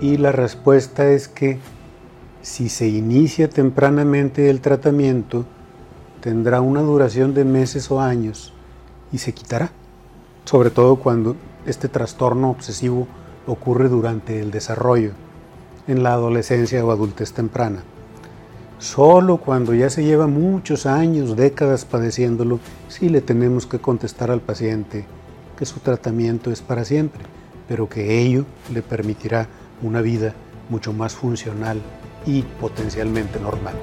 Y la respuesta es que si se inicia tempranamente el tratamiento, tendrá una duración de meses o años y se quitará, sobre todo cuando este trastorno obsesivo ocurre durante el desarrollo, en la adolescencia o adultez temprana. Solo cuando ya se lleva muchos años, décadas padeciéndolo, sí le tenemos que contestar al paciente que su tratamiento es para siempre, pero que ello le permitirá una vida mucho más funcional y potencialmente normal.